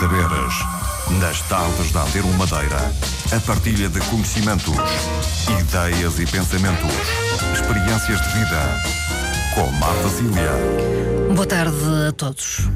saberes. Nas tardes da Antero Madeira, a partilha de conhecimentos, ideias e pensamentos, experiências de vida. Com Marta Cília. Boa tarde a todos.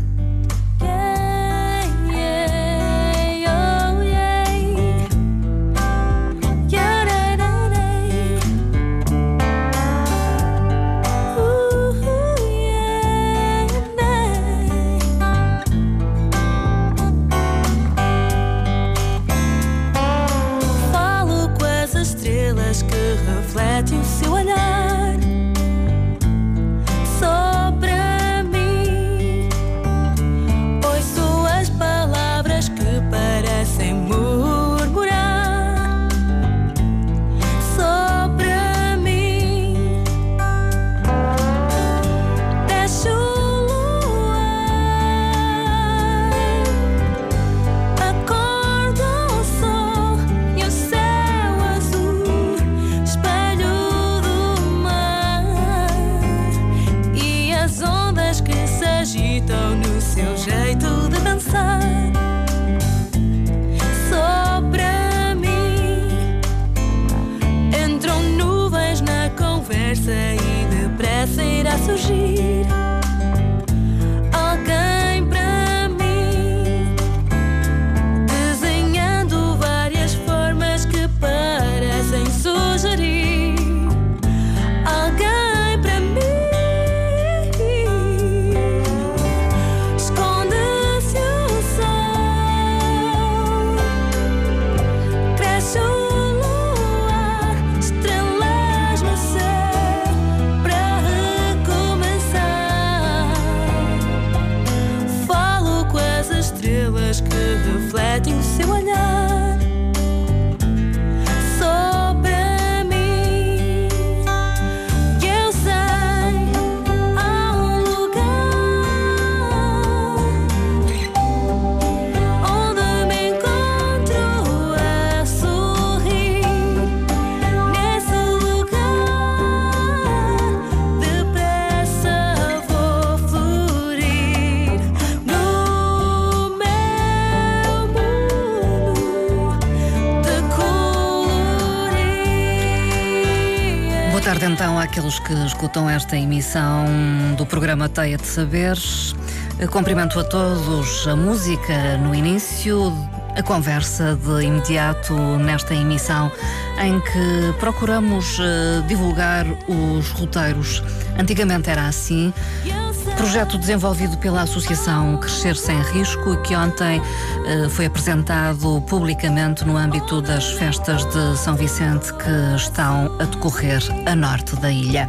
Conversa e depressa irá surgir. Àqueles que escutam esta emissão do programa Teia de Saberes. Cumprimento a todos a música no início, a conversa de imediato nesta emissão em que procuramos eh, divulgar os roteiros. Antigamente era assim. Projeto desenvolvido pela Associação Crescer Sem Risco, que ontem eh, foi apresentado publicamente no âmbito das festas de São Vicente que estão a decorrer a norte da ilha.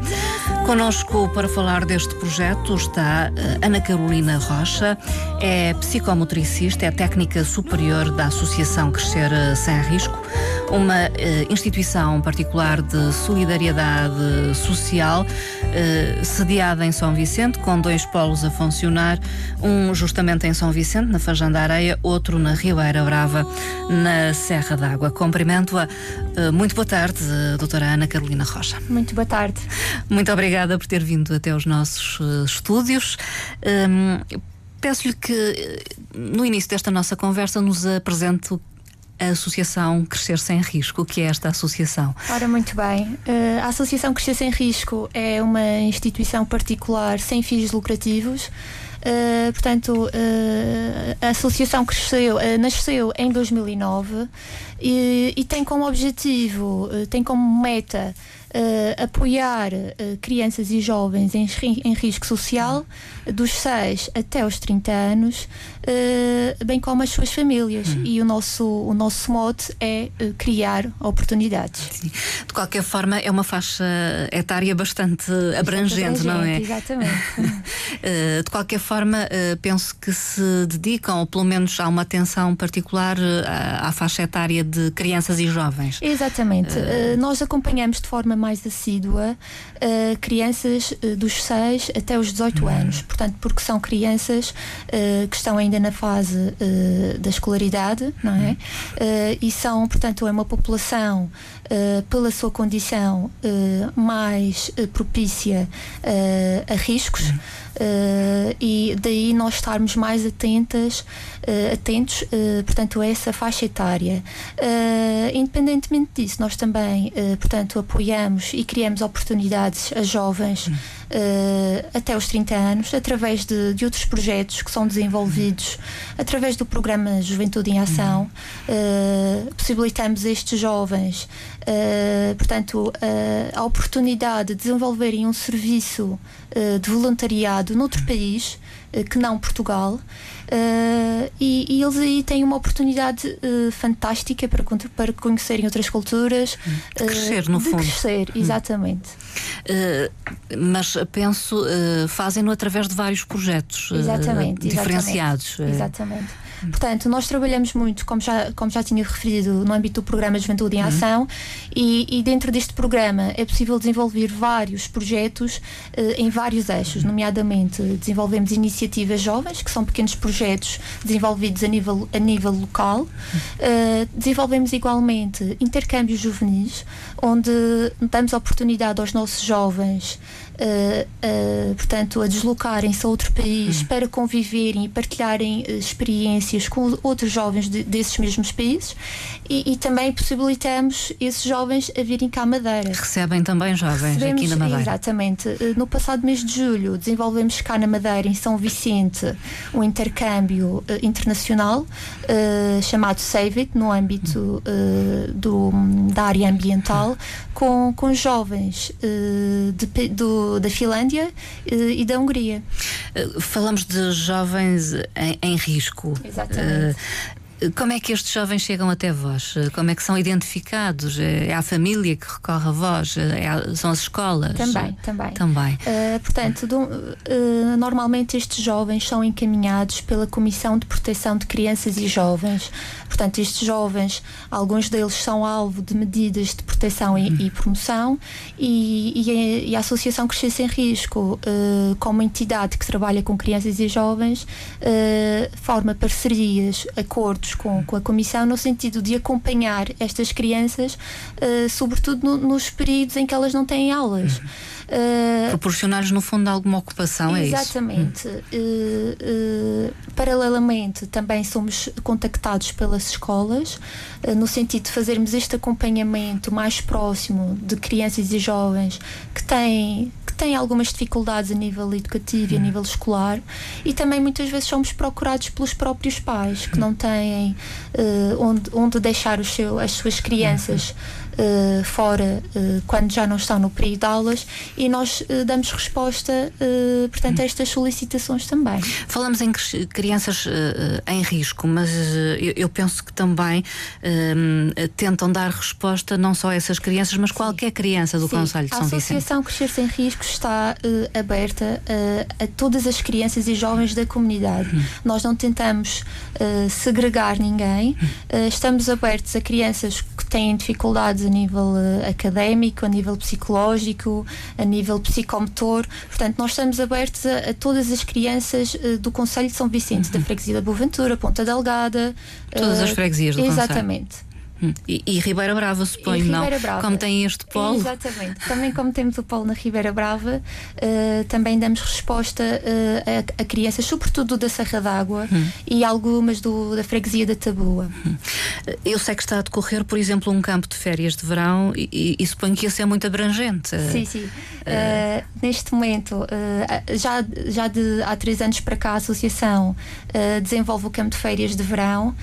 Conosco para falar deste projeto está eh, Ana Carolina Rocha, é psicomotricista, é técnica superior da Associação Crescer Sem Risco, uma eh, instituição particular de solidariedade social, eh, sediada em São Vicente, com dois polos a funcionar, um justamente em São Vicente, na Fajanda Areia, outro na Ribeira Brava, na Serra d'Água. Cumprimento-a. Eh, muito boa tarde, doutora Ana Carolina Rocha. Muito boa tarde. Muito obrigada por ter vindo até os nossos eh, estúdios. Hum, Peço-lhe que, no início desta nossa conversa, nos apresente o- a Associação Crescer Sem Risco. O que é esta associação? Ora, muito bem. Eh, a Associação Crescer Sem Risco é uma instituição particular sem fins lucrativos. Eh, portanto, eh, a associação cresceu, eh, nasceu em 2009 e, e tem como objetivo, tem como meta eh, apoiar eh, crianças e jovens em, em risco social dos 6 até aos 30 anos, eh, bem como as suas famílias. E o nosso, o nosso mote é criar oportunidades. Sim. De qualquer forma, é uma faixa etária bastante abrangente, não é? Exatamente. De qualquer forma, penso que se dedicam, ou pelo menos há uma atenção particular à, à faixa etária de crianças e jovens. Exatamente. Nós acompanhamos de forma mais assídua eh, crianças eh, dos 6 até os 18 anos. Portanto, porque são crianças eh, que estão ainda na fase da escolaridade, não é? Eh, e são, portanto, é uma população pela sua condição mais propícia a riscos. Uh, e daí nós estarmos mais atentas, uh, atentos, uh, portanto, a essa faixa etária. independentemente disso, nós também, portanto, apoiamos e criamos oportunidades a jovens até os 30 anos, através de, de, outros projetos que são desenvolvidos através do programa Juventude em Ação. possibilitamos a estes jovens, portanto, a oportunidade de desenvolverem um serviço de voluntariado noutro país uh, que não Portugal. Uh, e, e, eles aí têm uma oportunidade uh, fantástica para, para conhecerem outras culturas. De crescer, no de fundo. crescer, hum. exatamente. mas penso, fazem-no através de vários projetos exatamente, diferenciados. Exatamente. exatamente. Portanto, nós trabalhamos muito, como já, como já tinha referido, no âmbito do programa Juventude em uhum. Ação e, e, dentro deste programa é possível desenvolver vários projetos eh, em vários eixos, nomeadamente desenvolvemos iniciativas jovens, que são pequenos projetos desenvolvidos a nível, a nível local, uh, desenvolvemos igualmente intercâmbios juvenis, onde damos oportunidade aos nossos jovens uh, uh, portanto, a deslocarem-se a outro país uhum. para conviverem e partilharem uh, experiências com outros jovens de, desses mesmos países e, e, também possibilitamos esses jovens a virem cá à Madeira. Recebem também jovens Recebemos, aqui na Madeira. Exatamente. No passado mês de julho desenvolvemos cá na Madeira, em São Vicente, um intercâmbio internacional chamado Save It, no âmbito do, da área ambiental, com, com jovens de, do da Finlândia eh, e da Hungria. Eh, falamos de jovens em, em risco. Exatamente. Como é que estes jovens chegam até vós? Como é que são identificados? É a família que recorre a vós? É são as escolas? Também, também. também. Uh, portanto, do, uh, normalmente estes jovens são encaminhados pela Comissão de Proteção de Crianças e Jovens. Portanto, estes jovens, alguns deles são alvo de medidas de proteção e, e promoção e, a, e, a, Associação Crescer Sem Risco, uh, como entidade que trabalha com crianças e jovens, forma parcerias, acordos com, com a Comissão no sentido de acompanhar estas crianças, uh, sobretudo no, nos períodos em que elas não têm aulas. Uhum. Uh, Proporcionar-lhes, no fundo, alguma ocupação, é isso? Exatamente. Uh, uh, paralelamente, também somos contactados pelas escolas, no sentido de fazermos este acompanhamento mais próximo de crianças e jovens que têm têm algumas dificuldades a nível educativo e a hum. nível escolar e também muitas vezes somos procurados pelos próprios pais que não têm uh, onde, onde deixar seu, as suas crianças uh, fora uh, quando já não estão no período de aulas e nós uh, damos resposta, portanto, a hum. estas solicitações também. Falamos em crianças em risco, mas eu, eu, penso que também tentam dar resposta não só a essas crianças, mas Sim. qualquer criança do Sim. Conselho de São Vicente. A Associação Crescer Sem Riscos está aberta a todas as crianças e jovens da comunidade. Hum. Nós não tentamos segregar ninguém, hum. estamos abertos a crianças que têm dificuldades a nível uh, académico, a nível psicológico, a nível psicomotor. Portanto, nós estamos abertos a, a todas as crianças uh, do Conselho de São Vicente, uhum. da Freguesia da Boaventura, Ponta Delgada. Todas as freguesias do Exatamente. Hum. E, e, Ribeira Brava, suponho, não? Brava. Como tem este polo? Exatamente. Também como temos o polo na Ribeira Brava, uh, também damos resposta uh, a, a, crianças, sobretudo da Serra d'Água hum. e algumas do, da freguesia da Tabua. Hum. Eu sei que está a decorrer, por exemplo, um campo de férias de verão e, e, e suponho que esse é muito abrangente. Sim, sim. Uh, neste momento, já, já de há três anos para cá, a Associação desenvolve o campo de férias de verão.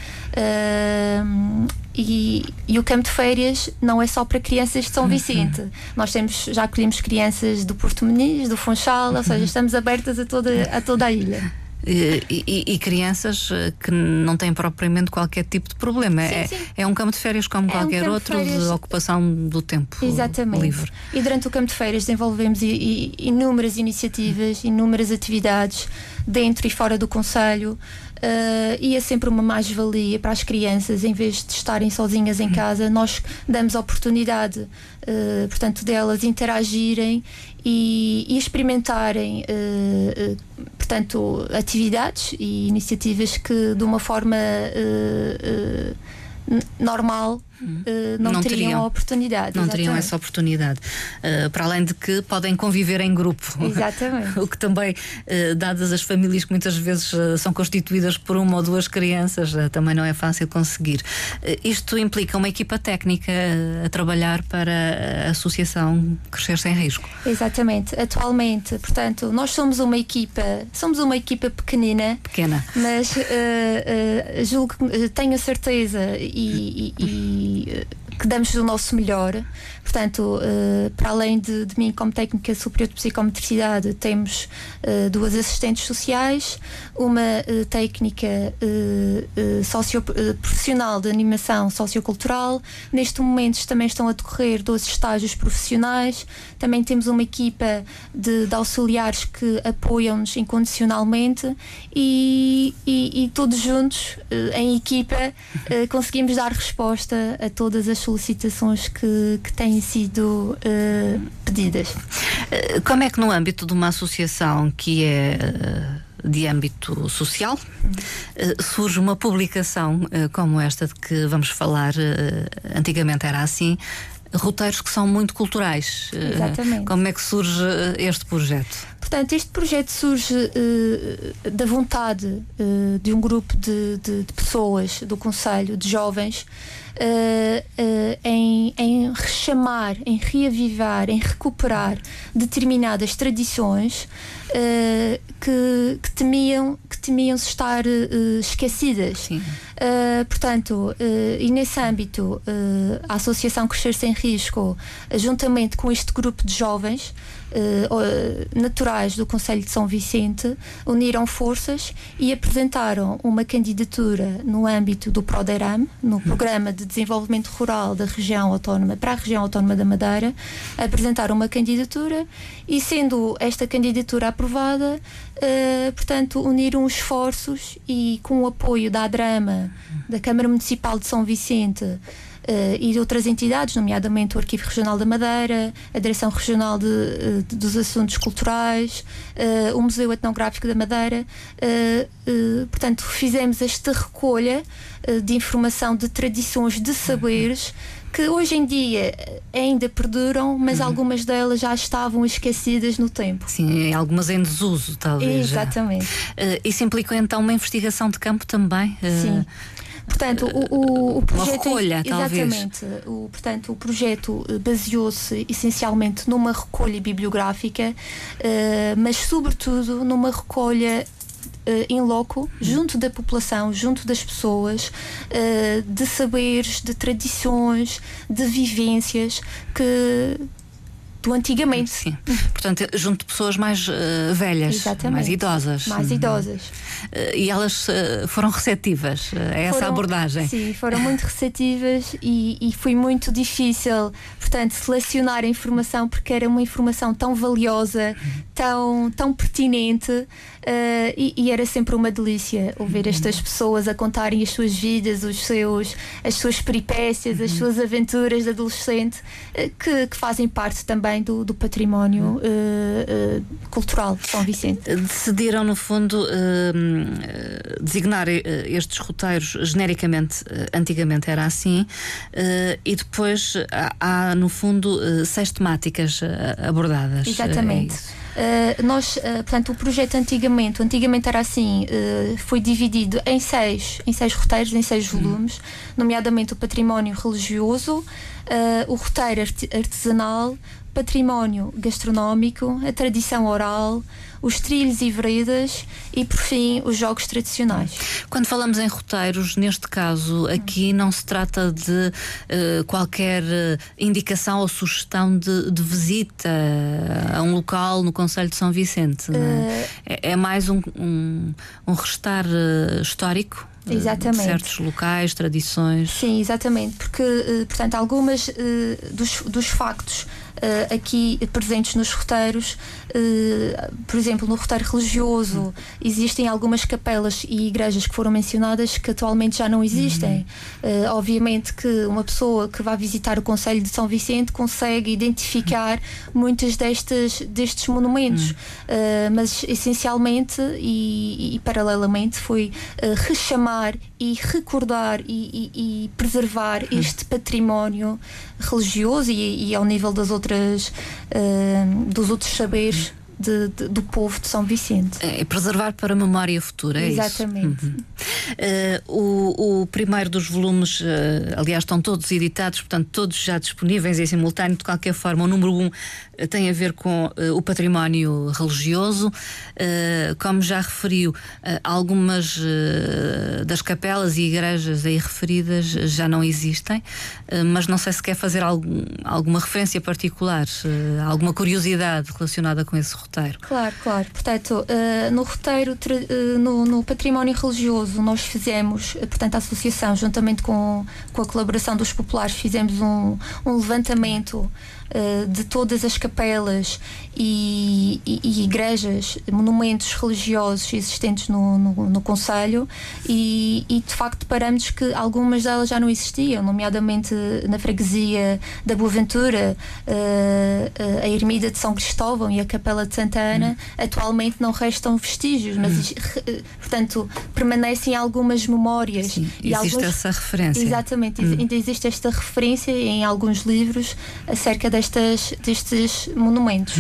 E, e, o campo de férias não é só para crianças de São uhum. Vicente. Nós temos, já acolhemos crianças do Porto Muniz, do Funchal, ou seja, uhum. estamos abertas a toda, a toda a ilha. E, e, e, crianças eh, que não têm propriamente qualquer tipo de problema. Sim, é, sim. é um campo de férias como é qualquer um outro, de, de, ocupação do tempo Exatamente. livre. E durante o campo de férias desenvolvemos inúmeras iniciativas, inúmeras atividades dentro e fora do Conselho uh, e é sempre uma mais-valia para as crianças, em vez de estarem sozinhas em casa, nós damos oportunidade, uh, portanto, delas interagirem e, e experimentarem, uh, portanto, atividades e iniciativas que de uma forma normal eh, não, Não teriam, teriam. a oportunidade. Não teriam exatamente. essa oportunidade. Uh, para além de que podem conviver em grupo. Exatamente. o que também, uh, dadas as famílias que muitas vezes uh, são constituídas por uma ou duas crianças, uh, também não é fácil conseguir. Uh, isto implica uma equipa técnica uh, a trabalhar para a associação Crescer Sem Risco. Exatamente. Atualmente, portanto, nós somos uma equipa, somos uma equipa pequenina, Pequena. mas eh, eh, julgo que eh, tenho a certeza e, e- e, que damos o nosso melhor. Portanto, eh, para além de, de mim como técnica superior de psicometricidade, temos eh, duas assistentes sociais, uma eh, técnica socio- profissional de animação sociocultural. Neste momento também estão a decorrer 12 estágios profissionais. Também temos uma equipa de, de auxiliares que apoiam-nos incondicionalmente e, e- e todos juntos, em equipa, conseguimos dar resposta a todas as solicitações que, que têm sido eh, pedidas. Uh, Como é que no âmbito de uma associação que é uh, de âmbito social uh, surge uma publicação uh, como esta de que vamos falar, uh, antigamente era assim, roteiros que são muito culturais. Uh, Exatamente. Como é que surge uh, este projeto? Portanto, este projeto surge eh, da vontade eh, de um grupo de, de- de pessoas do Conselho, de jovens, eh, em, em rechamar, em reavivar, em recuperar determinadas tradições eh, que, que temiam que temiam estar eh, esquecidas. Sim. Uh, portanto, uh, e nesse âmbito, uh, a Associação Crescer Sem Risco, uh, juntamente com este grupo de jovens uh, uh, naturais do Conselho de São Vicente, uniram forças e apresentaram uma candidatura no âmbito do PRODERAM, no Programa de Desenvolvimento Rural da Região Autónoma, para a Região Autónoma da Madeira, apresentaram uma candidatura e, sendo esta candidatura aprovada, uh, portanto, uniram esforços e com o apoio da ADRAMA, da Câmara Municipal de São Vicente eh, e de outras entidades, nomeadamente o Arquivo Regional da Madeira, a Direção Regional de, eh, de- dos Assuntos Culturais, eh, o Museu Etnográfico da Madeira. eh, eh, portanto, fizemos esta recolha eh, de informação de tradições, de saberes. Que hoje em dia eh, ainda perduram, mas algumas delas já estavam esquecidas no tempo. Sim, algumas em desuso, talvez. Exatamente. Uh, isso implica então uma investigação de campo também? Uh, Sim. Portanto, o, o, o projeto. recolha, talvez. exatamente. O, portanto, o projeto eh, baseou-se essencialmente numa recolha bibliográfica, eh, mas, sobretudo, numa recolha. em loco, junto da população, junto das pessoas, eh, de saberes, de tradições, de vivências que do antigamente. Sim. Portanto, junto de pessoas mais uh, velhas, Exatamente. mais idosas. Mais Uhum. idosas. Uh, e elas uh, foram receptivas uh, a essa Foram- abordagem. Sim, foram muito receptivas e, e foi muito difícil, portanto, selecionar a informação porque era uma informação tão valiosa, tão, tão pertinente eh, e, e era sempre uma delícia ouvir estas pessoas a contarem as suas vidas, os seus, as suas peripécias, as suas aventuras de adolescente eh, que, que fazem parte também do, do património eh, eh, cultural de São Vicente. Decidiram, no fundo, uh, uh, designar uh, estes roteiros genericamente, uh, antigamente era assim, uh, e depois há, há, no fundo, uh, seis temáticas uh, abordadas. Exatamente. Uh, nós, uh, portanto, o projeto antigamente, antigamente era assim, uh, foi dividido em seis, em seis roteiros, em seis volumes, nomeadamente o património religioso, uh, o roteiro artesanal, património gastronómico, a tradição oral, os trilhos e veredas e, por fim, os jogos tradicionais. Quando falamos em roteiros, neste caso, aqui não se trata de eh, qualquer eh, indicação ou sugestão de, de visita a um local no Conselho de São Vicente. não é? É, mais um, um, um restar eh, histórico. Exatamente. De certos locais, tradições. Sim, exatamente, porque, portanto, algumas dos, dos factos eh, aqui presentes nos roteiros. Eh, por exemplo, no roteiro religioso existem algumas capelas e igrejas que foram mencionadas que atualmente já não existem. Eh, obviamente que uma pessoa que vai visitar o Conselho de São Vicente consegue identificar muitos destes, destes monumentos, Eh, mas essencialmente e, e paralelamente foi rechamar e recordar e, e- e preservar este património religioso e, e ao nível das outras eh, dos outros saberes de- de- do povo de São Vicente. É preservar para a memória futura, é Exatamente. isso? Uhum. Eh, o, o primeiro dos volumes, eh, aliás, estão todos editados, portanto, todos já disponíveis em simultâneo. De qualquer forma, o número um eh, tem a ver com eh, o património religioso. Como já referiu, algumas das capelas e igrejas aí referidas já não existem, mas não sei se quer fazer algum- alguma referência particular, alguma curiosidade relacionada com esse roteiro. Claro, claro. Portanto, eh, no roteiro, eh, no, no património religioso, nós fizemos, eh, portanto, a associação, juntamente com, com a colaboração dos populares, fizemos um, um levantamento de todas as capelas e, e- e igrejas, monumentos religiosos existentes no, no, no Conselho e, e, de facto paramos que algumas delas já não existiam, nomeadamente na freguesia da Boaventura, eh, a Ermida de São Cristóvão e a Capela de Santa Ana, atualmente não restam vestígios, mas re- eh, portanto permanecem algumas memórias. Sim, e existe alguns- essa referência. Exatamente, ex- ainda existe esta referência em alguns livros acerca destas, destes monumentos.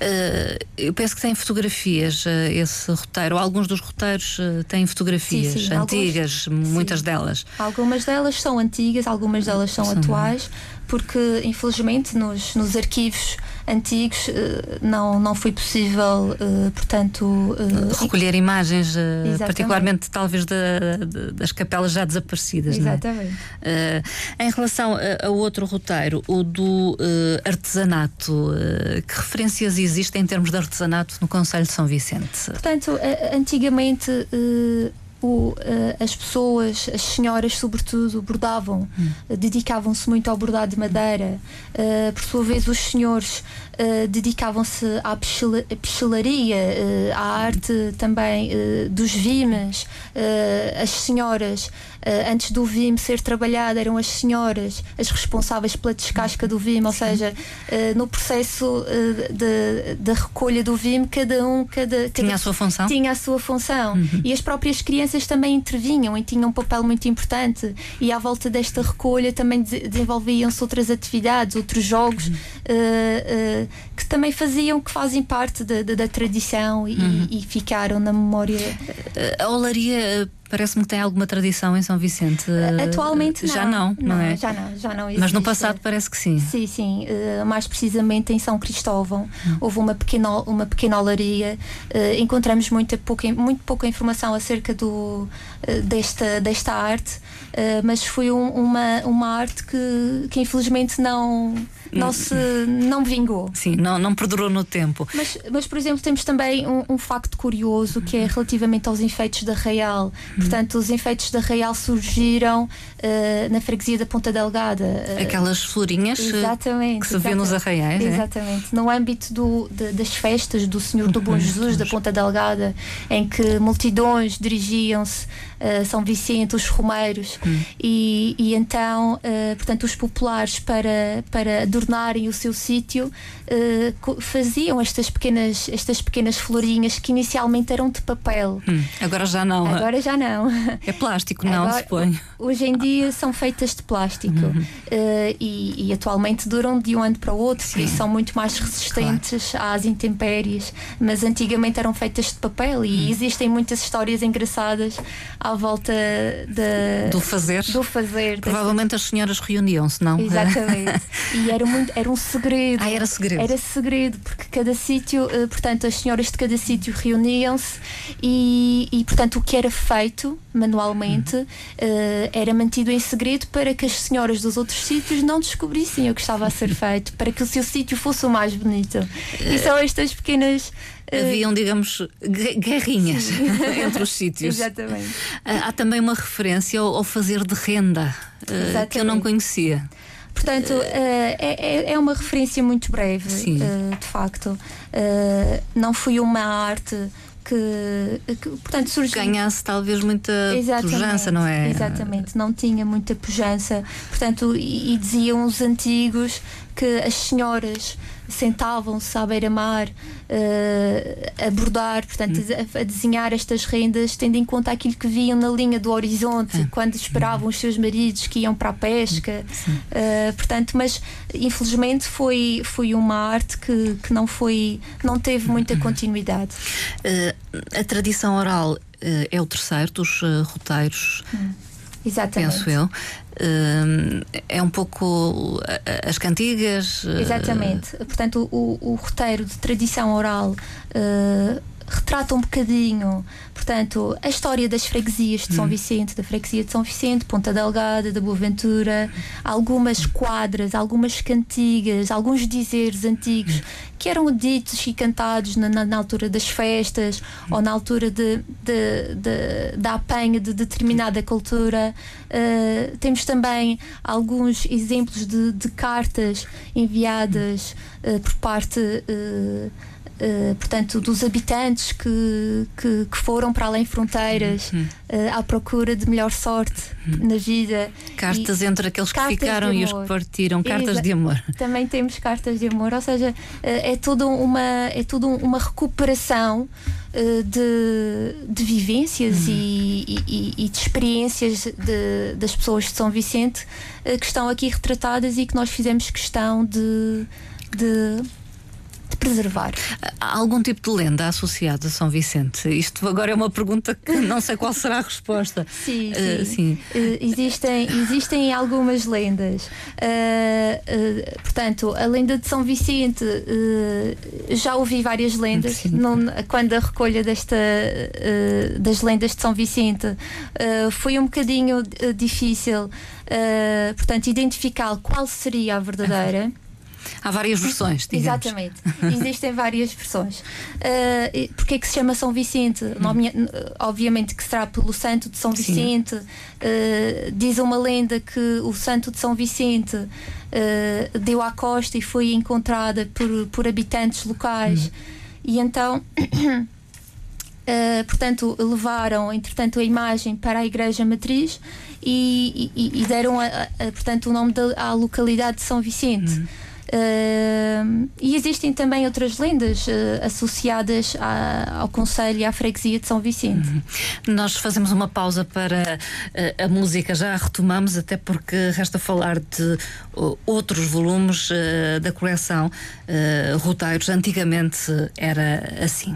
Eh, eu penso que tem fotografias eh, esse roteiro, alguns dos roteiros eh, têm fotografias Sim, sim, alguns- antigas, muitas sim. delas. Algumas delas são antigas, algumas delas são atuais, porque infelizmente nos, nos arquivos antigos eh, não, não foi possível, eh, portanto, eh, Recolher imagens, Exatamente. particularmente talvez da- da- das capelas já desaparecidas. é? Exatamente. Eh, em relação a, outro roteiro, o do artesanato, que referências existem em termos de artesanato no Conselho de São Vicente? Portanto, antigamente o, eh, as pessoas, as senhoras sobretudo, bordavam, eh, dedicavam-se muito ao bordado de madeira. Eh, por sua vez, os senhores dedicavam-se à pichela- à pichelaria, à arte também dos vimes. As senhoras, antes do vime ser trabalhado, eram as senhoras as responsáveis pela descasca do vime, ou seja, no processo da recolha do vime, cada um, cada, Tinha cada a sua função? tinha a sua função e as próprias crianças também intervinham e tinham um papel muito importante. E à volta desta recolha também de- desenvolviam-se outras atividades, outros jogos eh, eh, que também faziam, que fazem parte da, da- da tradição e, e ficaram na memória. Eh, A olaria parece-me que tem alguma tradição em São Vicente. Eh, Atualmente não. Já não, não, é? Já não, já não Mas no existe. passado parece que sim. Sim, sim. eh, mais precisamente em São Cristóvão houve uma pequena, uma pequena olaria. eh, encontramos muita pouca, muito pouca informação acerca do, eh, desta, desta arte, mas foi um- uma, uma arte que, que infelizmente não, não, se, não vingou. Sim, não, não perdurou no tempo. Mas, mas, por exemplo, temos também um, um facto curioso que é relativamente aos enfeites da Arraial. Portanto, os enfeites da Arraial surgiram eh, na freguesia da Ponta Delgada. eh, Aquelas florinhas eh, Exatamente. que se vê nos exatamente. arraiais, é? Exatamente. No âmbito do, de- das festas do Senhor do Bom Jesus, da Ponta Delgada, em que multidões dirigiam-se a São Vicente, os romeiros, e, e então, portanto, os populares, para, para adornarem o seu sítio, co- faziam estas pequenas, estas pequenas florinhas que inicialmente eram de papel. Hum, agora já não. Agora já não. É plástico, não Agora, põe. Hoje em dia são feitas de plástico Uhum. eh, e, e atualmente duram de um ano para o outro e são muito mais resistentes às intempéries, mas antigamente eram feitas de papel e Uhum. existem muitas histórias engraçadas à volta da- Do fazer. do fazer. Provavelmente as senhoras reuniam-se, não? Exatamente. e era, muito, era um segredo. Ah, era segredo. Era segredo, porque cada sítio, eh, portanto, as senhoras de cada sítio reuniam-se e, e, portanto, o que era feito manualmente eh, era mantido em segredo para que as senhoras dos outros sítios não descobrissem o que estava a ser feito, para que o seu sítio fosse o mais bonito. E são estas pequenas. eh, Haviam, digamos, gue- guerrinhas entre os sítios. Exatamente. Há também uma referência ao, fazer de renda, ah, que eu não Exatamente. conhecia. Portanto, eh, é, é- uma referência muito breve, eh, de facto. Eh, não foi uma arte que, que, portanto, surgiu. Ganhasse talvez muita pujança, não é? Exatamente, não tinha muita pujança. Portanto, e, e diziam os antigos que as senhoras sentavam-se à beira-mar eh, a bordar, portanto, a, a desenhar estas rendas, tendo em conta aquilo que viam na linha do horizonte, quando esperavam os seus maridos que iam para a pesca. Eh, portanto, mas infelizmente foi, foi uma arte que, que não foi, não teve muita continuidade. Eh, a tradição oral é o terceiro dos roteiros, Exatamente. penso eu. Eh, é um pouco as cantigas. eh, Exatamente. Portanto, o, o roteiro de tradição oral eh, retrata um bocadinho, portanto, a história das freguesias de São Vicente, da freguesia de São Vicente, Ponta Delgada, da Boaventura, algumas quadras, algumas cantigas, alguns dizeres antigos que eram ditos e cantados na, na- na altura das festas ou na altura de, de- de- da apanha de determinada cultura. Eh, temos também alguns exemplos de, de cartas enviadas eh, por parte. eh, eh, portanto, dos habitantes que, que, que foram para além fronteiras eh, à procura de melhor sorte na vida. Cartas E- entre aqueles que ficaram e os que partiram, cartas Exa- de amor. também temos cartas de amor, ou seja, eh, é toda uma, é toda uma recuperação de, de vivências e, e- e de experiências de- das pessoas de São Vicente que estão aqui retratadas e que nós fizemos questão de, de preservar. Há algum tipo de lenda associada a São Vicente? Isto agora é uma pergunta que não sei qual será a resposta. Sim, Eh, sim. sim. Eh, existem, existem algumas lendas. Eh, portanto, a lenda de São Vicente, já ouvi várias lendas. Não- quando a recolha desta, das lendas de São Vicente foi um bocadinho difícil, portanto, identificar qual seria a verdadeira. Há várias versões, digamos. Exatamente. Existem várias versões. Uh, Porquê é que se chama São Vicente? Nomea- Obviamente que será pelo Santo de São. Vicente. Uh, diz uma lenda que o Santo de São Vicente uh, deu à costa e foi encontrada por, por habitantes locais. E então. Uh, portanto, levaram, entretanto, a imagem para a Igreja Matriz e, e- e deram, a- a- portanto, o nome da, à localidade de São Vicente. Uh, e existem também outras lendas uh, associadas à- ao Conselho e à Freguesia de São Vicente. Nós fazemos uma pausa para eh, a música, já a retomamos, até porque resta falar de outros volumes eh, da coleção eh, Roteiros. Antigamente era assim.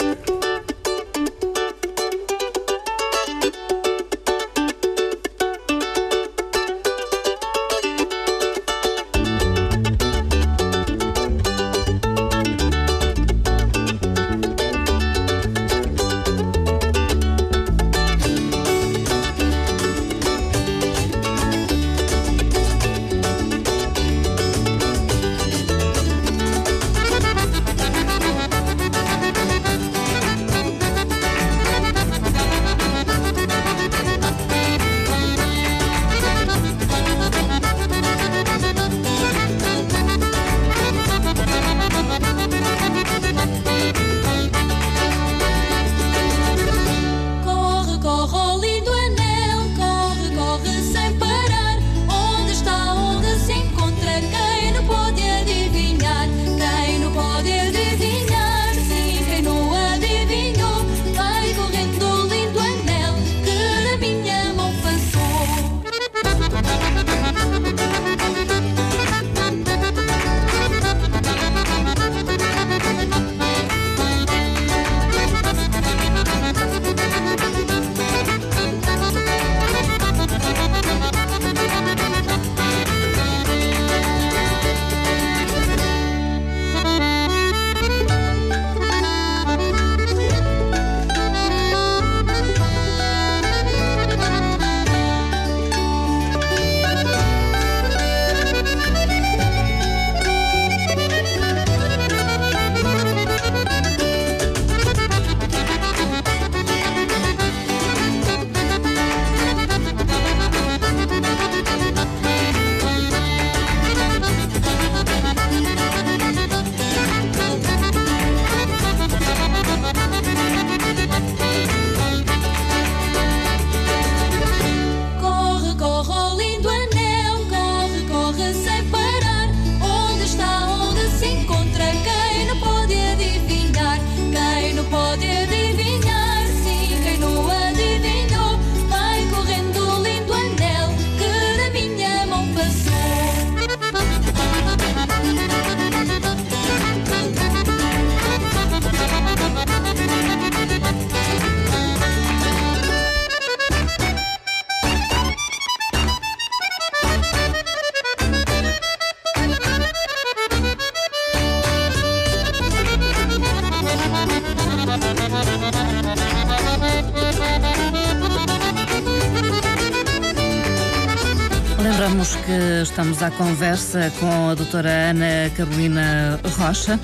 Lembramos que estamos à conversa com a doutora Ana Carolina Rocha.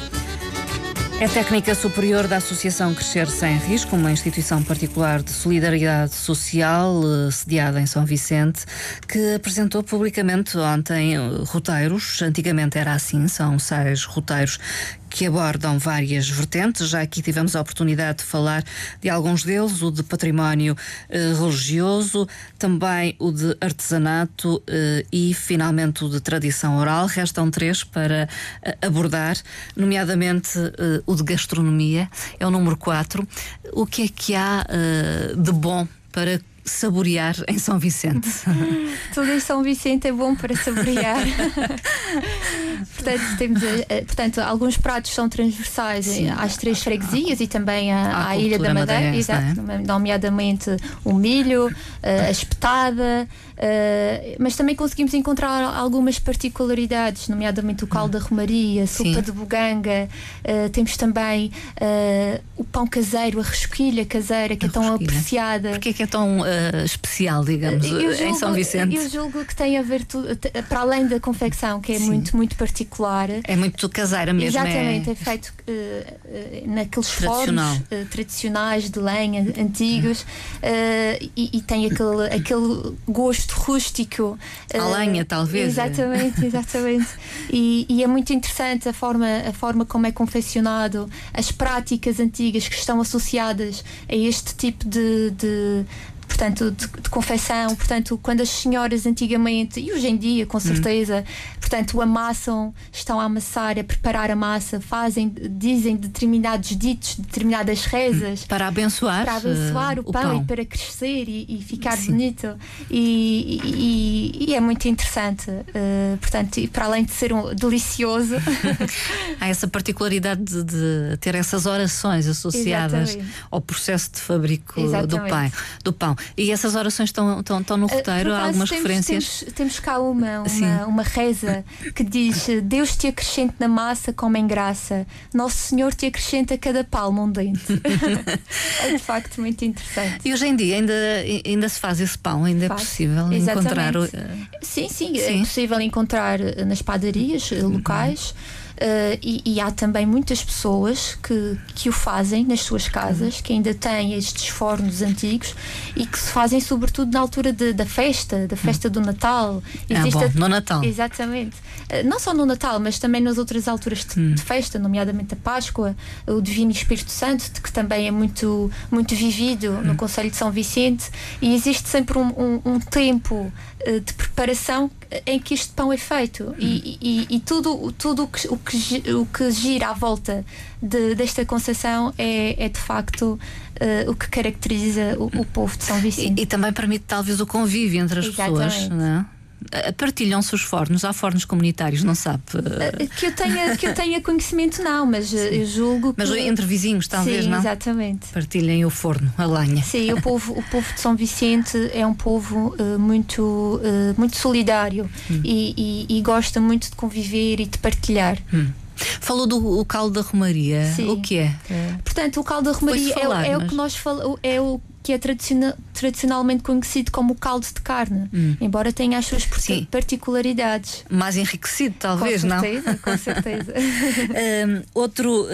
É técnica superior da Associação Crescer Sem Risco, uma instituição particular de solidariedade social eh, sediada em São Vicente, que apresentou publicamente ontem roteiros. Antigamente era assim, são seis roteiros que abordam várias vertentes. Já aqui tivemos a oportunidade de falar de alguns deles, o de património eh, religioso, também o de artesanato eh, e, finalmente, o de tradição oral. Restam três para eh, abordar, nomeadamente eh, o de gastronomia, é o número quatro. O que é que há eh, de bom para saborear em São Vicente? Tudo em São Vicente é bom para saborear. portanto, temos, eh, eh, portanto, alguns pratos são transversais eh, Sim. às três freguesias e também à, À Ilha da Madeira, madeirense, exato, nomeadamente o milho, eh, a espetada, eh, mas também conseguimos encontrar algumas particularidades, nomeadamente o caldo da romaria, a sopa Sim. de buganga, eh, temos também eh, o pão caseiro, a resquilha caseira, que A é tão rosquilha. apreciada. Porquê é que é tão eh, especial, digamos, Eu em São julgo- Vicente? Eu julgo que tem a ver te- para além da confecção, que é Sim. muito, muito particular. É muito caseira mesmo. Exatamente, é... é, feito eh, eh, naqueles Tradicional. fornos eh, tradicionais de lenha, antigos, eh, e, e tem aquele, aquele gosto rústico. Eh, lenha, talvez. Exatamente, exatamente. E, e é muito interessante a forma, a forma como é confeccionado, as práticas antigas que estão associadas a este tipo de. de Portanto, de, de confecção, portanto, quando as senhoras antigamente, e hoje em dia, com certeza, portanto, amassam, estão a amassar, a preparar a massa, fazem, dizem determinados ditos, determinadas rezas, Para abençoar, para abençoar eh, o, pão, e para crescer e, e ficar bonito e, e- e é muito interessante eh, portanto e para além de ser um delicioso Há essa particularidade de, de ter essas orações associadas Exatamente. ao processo de fabrico do Exatamente. pão, do pão. E essas orações estão, estão, estão no Eh, por roteiro? Há acaso, algumas temos, referências? temos, temos cá uma, uma, uma reza que diz Deus te acrescente na massa como em graça Nosso Senhor te acrescenta cada palmo um dente é de facto muito interessante E hoje em dia ainda, ainda se faz esse pão, ainda é Faz. possível Exatamente. encontrar. o- eh, Sim, sim, Sim. é possível encontrar eh, nas padarias eh, locais. Eh, e, e há também muitas pessoas que, que o fazem nas suas casas, que ainda têm estes fornos antigos e que se fazem sobretudo na altura de- da festa, da festa do Natal. Ah, bom, a- no Natal. Exatamente. Eh, Não só no Natal, mas também nas outras alturas de, Hum. de festa, nomeadamente a Páscoa, o Divino Espírito Santo, que também é muito, muito vivido Hum. no Conselho de São Vicente, e existe sempre um, um- um tempo eh, de preparação em que este pão é feito. Hum. E, e- e tudo, tudo o, que, o, que, o que gira à volta de- desta concessão é, é de facto eh, o que caracteriza o, o povo de São Vicente. E, e também permite talvez o convívio entre as pessoas. Exatamente. Não é? Eh, Partilham-se os fornos, há fornos comunitários, não sabe? Eh, Que eu tenha, que eu tenha conhecimento, não, mas eh, eu julgo que. Mas entre vizinhos, talvez, Sim, não? Exatamente. Partilhem o forno, a lenha. Sim, o povo, o povo de São Vicente é um povo eh, muito, eh, muito solidário Hum. e, e- e gosta muito de conviver e de partilhar. Falou do o caldo da Romaria. Sim. O que é? Portanto, o caldo da romaria é, o- falar, é o mas- que nós falamos, é o que é tradiciona- tradicionalmente conhecido como caldo de carne, embora tenha as suas Hum. Particularidades. Mais enriquecido, talvez, com não? certeza, com certeza. Um, outro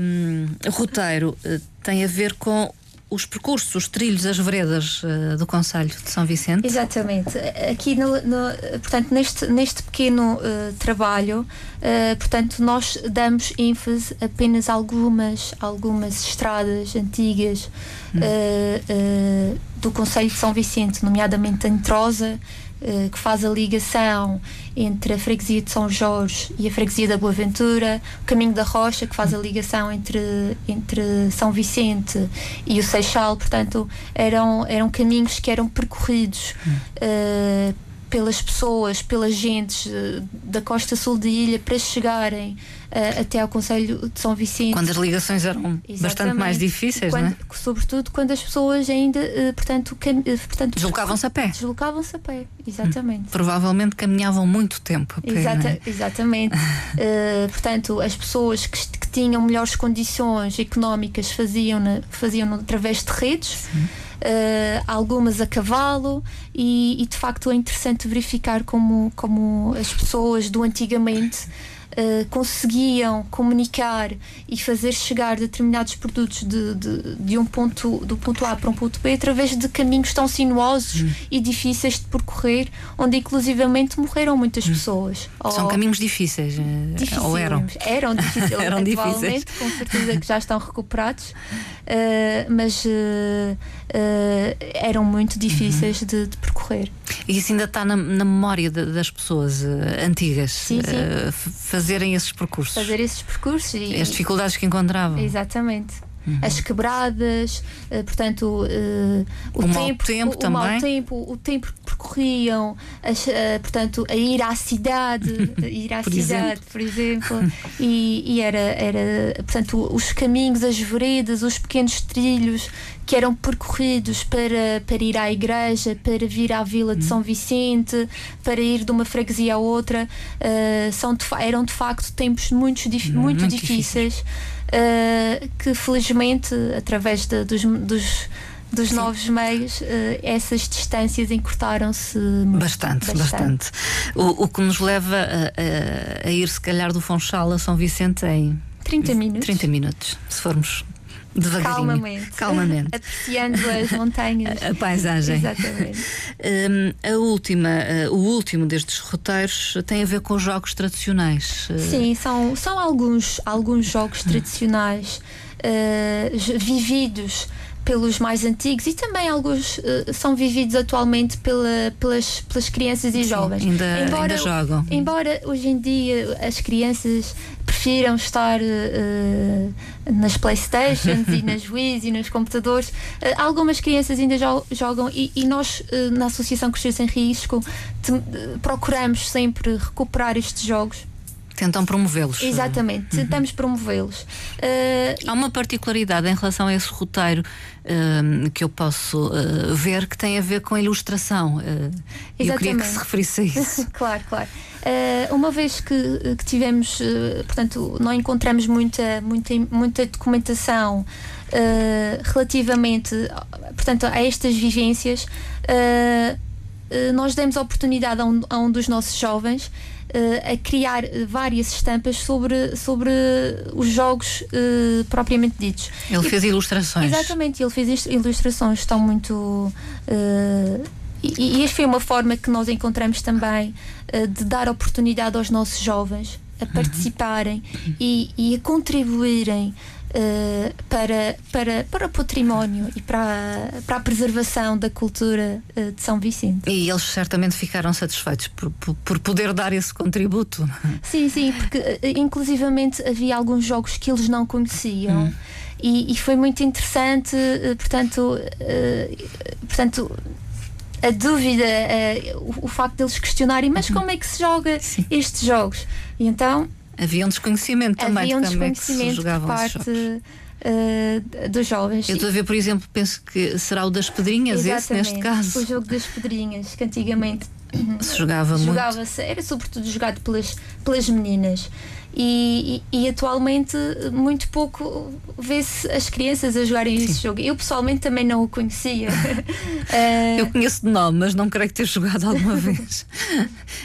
um, roteiro uh, tem a ver com os percursos, os trilhos, as veredas uh, do Conselho de São Vicente. Exatamente. Aqui, no, no- portanto, neste, neste pequeno eh, trabalho, eh, portanto, nós damos ênfase apenas a algumas, algumas estradas antigas eh, do Conselho de São Vicente, nomeadamente a Entrosa, que faz a ligação entre a freguesia de São Jorge e a freguesia da Boaventura, o Caminho da Rocha, que faz a ligação entre, entre São Vicente e o Seixal, portanto, eram, eram caminhos que eram percorridos eh, pelas pessoas, pelas gentes eh, da costa sul da ilha para chegarem eh, até ao Conselho de São Vicente. Quando as ligações eram bastante Exatamente. mais difíceis, Quando- não é? Sobretudo quando as pessoas ainda, eh, portanto, portanto Deslocavam-se a pé. Deslocavam-se a pé, exatamente. Provavelmente caminhavam muito tempo a pé. não Exata- é? exatamente. Eh, portanto, as pessoas que, que tinham melhores condições económicas faziam, faziam através de redes. Eh, algumas a cavalo, e, e, de facto é interessante verificar como, como as pessoas do antigamente uh, conseguiam comunicar e fazer chegar determinados produtos de, de, de, um ponto, do ponto A para um ponto B através de caminhos tão sinuosos hum. e difíceis de percorrer, onde inclusivamente morreram muitas hum. pessoas. São ou, caminhos difíceis, eh, ou eram? Eram difíceis, eram difíceis. com certeza que já estão recuperados, uh, mas uh, eram muito difíceis uhum. de, de, percorrer. E isso ainda está na, na memória de, das pessoas antigas? Sim, sim fazerem esses percursos. Fazer esses percursos. E, As dificuldades que encontravam. Exatamente. Uhum. As quebradas, uh, portanto, uh, o, o, tempo, tempo o, também. O mau tempo, o tempo que percorriam, as, uh, portanto, a ir à cidade, ir à por cidade, exemplo. por exemplo, e, e, era, era, portanto, os caminhos, as veredas, os pequenos trilhos que eram percorridos para, para ir à igreja, para vir à vila de uhum. São Vicente, para ir de uma freguesia à outra, são de, eram de facto tempos muito, muito, muito difíceis. difíceis uh, que felizmente, através de, dos, dos dos Sim. novos meios, uh, essas distâncias encurtaram-se bastante, bastante. bastante. O, o, que nos leva a, a, a, ir, se calhar, do Funchal a São Vicente em 30 minutos. 30 minutos, se formos. Calmamente. Calmamente. Apreciando as montanhas. A, a paisagem. Exatamente. Um, a última, uh, o último destes roteiros tem a ver com os jogos tradicionais. Uh... Sim, são, são alguns, alguns jogos tradicionais uh, vividos pelos mais antigos e também alguns uh, são vividos atualmente pela, pelas, pelas crianças e Sim, jovens. Ainda, embora, ainda jogam. Embora hoje em dia as crianças prefiram estar uh, nas Playstations e nas Wii e nos computadores, uh, algumas crianças ainda jo jogam e, e nós na Associação Crescer Sem Risco procuramos sempre recuperar estes jogos Tentam promovê-los. Exatamente, uhum. tentamos promovê-los. Uh, Há uma particularidade em relação a esse roteiro uh, que eu posso uh, ver que tem a ver com a ilustração. Uh, eu queria que se referisse a isso. claro, claro. uma vez que, que tivemos, portanto, não encontramos muita, muita, muita documentação relativamente portanto, a estas vivências, nós demos a oportunidade a um, a um dos nossos jovens uh, a criar várias estampas sobre, sobre os jogos uh, propriamente ditos. Ele e, fez ilustrações. Exatamente, ele fez ilustrações, estão muito. Uh, e, e esta foi uma forma que nós encontramos também de dar oportunidade aos nossos jovens a uhum. participarem uhum. e, e a contribuírem Uh, para, para, para o património e para, para a preservação da cultura uh, de São Vicente. E eles certamente ficaram satisfeitos por, por, por poder dar esse contributo. Sim, sim, porque uh, inclusivamente havia alguns jogos que eles não conheciam. Hum. E, e, foi muito interessante, portanto, portanto a dúvida, o, o, facto deles questionarem, mas uhum. como é que se joga Sim. estes jogos? E então Havia um desconhecimento também Havia um de como é que se jogavam parte uh, dos jovens. Eu estou a ver, por exemplo, penso que será o das pedrinhas, esse neste caso. O jogo das pedrinhas, que antigamente se jogava muito. Jogava-se, era sobretudo jogado pelas, pelas meninas. E, e, e, atualmente muito pouco vê-se as crianças a jogarem Sim. esse jogo. Eu pessoalmente também não o conhecia. Eu conheço de nome, mas não creio ter jogado alguma vez.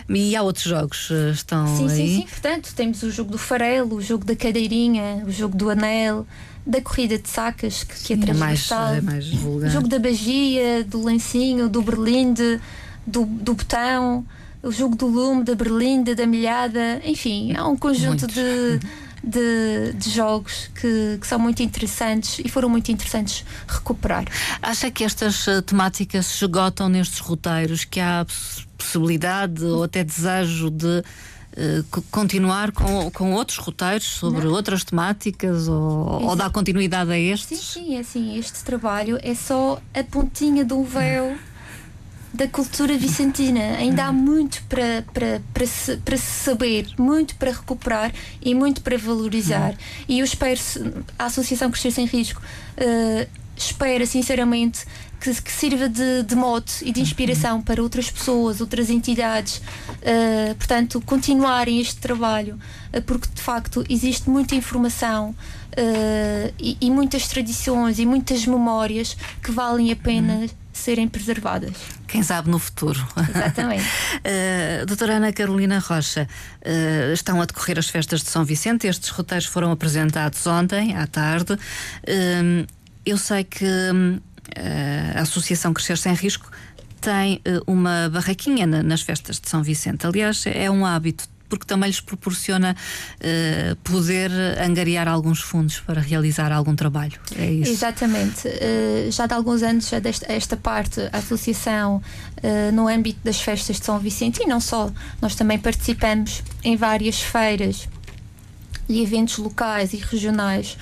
e há outros jogos uh, estão sim, aí? Sim, sim, portanto, temos o jogo do farelo, o jogo da cadeirinha, o jogo do anel. Da corrida de sacas, que, que é transversal. É mais, é mais vulgar. O jogo da bagia, do lencinho, do berlinde, do, do botão o jogo do lume, da berlinda, da milhada, enfim, há um conjunto de, de, de, jogos que, que, são muito interessantes e foram muito interessantes recuperar. Acha que estas eh, temáticas se esgotam nestes roteiros, que há possibilidade ou até desejo de uh, continuar com, com outros roteiros sobre Não. outras temáticas ou, ou, dar continuidade a estes? Sim, sim, é assim, este trabalho é só a pontinha de um véu da cultura vicentina. Ainda há muito para, para, para, se, para se saber, muito para recuperar e muito para valorizar. E eu espero, a Associação Crescer Sem Risco uh, espera sinceramente que que, sirva de, de mote e de inspiração para outras pessoas, outras entidades, uh, portanto, continuarem este trabalho, uh, porque de facto existe muita informação uh, e, e, muitas tradições e muitas memórias que valem a pena serem preservadas. Quem sabe no futuro. Exatamente. uh, doutora Ana Carolina Rocha, uh, estão a decorrer as festas de São Vicente. Estes roteiros foram apresentados ontem, à tarde. Uh, eu sei que a Associação Crescer Sem Risco tem uma barraquinha nas festas de São Vicente. Aliás, é um hábito porque também lhes proporciona uh, poder angariar alguns fundos para realizar algum trabalho. É isso. Exatamente. Uh, já de alguns anos, já desta esta parte, a associação, uh, no âmbito das festas de São Vicente, e não só, nós também participamos em várias feiras e eventos locais e regionais.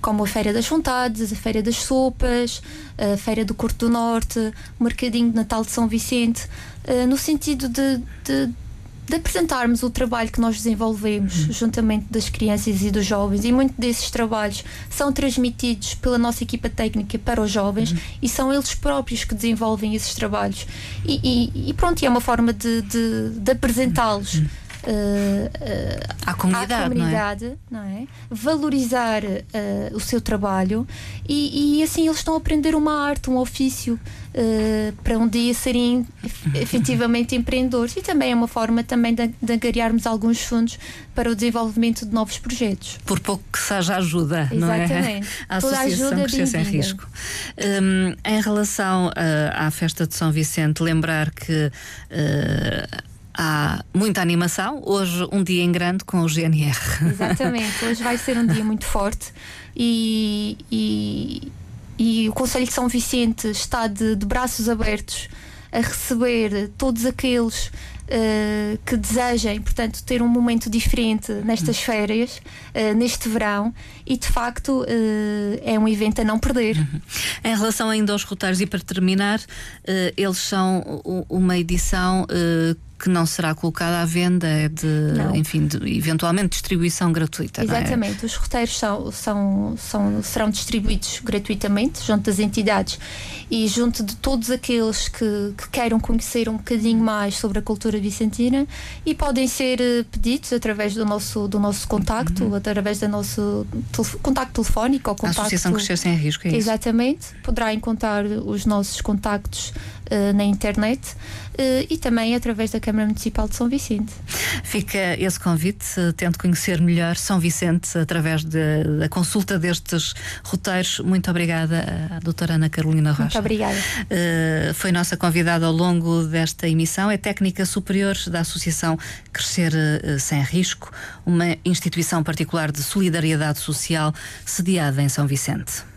Como a Feira das Vontades, a Feira das Sopas, a Feira do Corto do Norte, o Mercadinho de Natal de São Vicente, no sentido de, de, de apresentarmos o trabalho que nós desenvolvemos uhum. juntamente das crianças e dos jovens e muitos desses trabalhos são transmitidos pela nossa equipa técnica para os jovens uhum. e são eles próprios que desenvolvem esses trabalhos e, e, e pronto, é uma forma de, de, de apresentá-los uhum uh, uh, à comunidade, à comunidade não é? Não é? valorizar uh, o seu trabalho e, e, assim eles estão a aprender uma arte, um ofício para um dia serem efetivamente empreendedores e também é uma forma também de, de angariarmos alguns fundos para o desenvolvimento de novos projetos. Por pouco que seja ajuda, Exatamente. não é? A Toda Associação Crescer Sem Risco. Um, em relação à festa de São Vicente, lembrar que há muita animação. Hoje, um dia em grande com o GNR. Exatamente, hoje vai ser um dia muito forte e, e, e o Conselho de São Vicente está de, de braços abertos a receber todos aqueles uh, que desejem, portanto, ter um momento diferente nestas uhum. férias, uh, neste verão, e de facto uh, é um evento a não perder. Uhum. Em relação ainda aos roteiros, e para terminar, eles são uma edição que não será colocada à venda é de, não. enfim, de, eventualmente distribuição gratuita. É? Exatamente, é? os roteiros são, são, são, serão distribuídos gratuitamente junto das entidades e junto de todos aqueles que, que queiram conhecer um bocadinho mais sobre a cultura vicentina e podem ser eh, pedidos através do nosso, do nosso contacto, uhum. através do nosso contacto telefónico ou contacto. A Associação Crescer Sem Risco, é isso? Exatamente, poderá encontrar os nossos contactos uh, na internet e também através da Câmara Municipal de São Vicente. Fica esse convite, tento conhecer melhor São Vicente através de, da consulta destes roteiros. Muito obrigada, a doutora Ana Carolina Rocha. Muito obrigada. Uh, foi nossa convidada ao longo desta emissão, é técnica superior da Associação Crescer Sem Risco, uma instituição particular de solidariedade social sediada em São Vicente.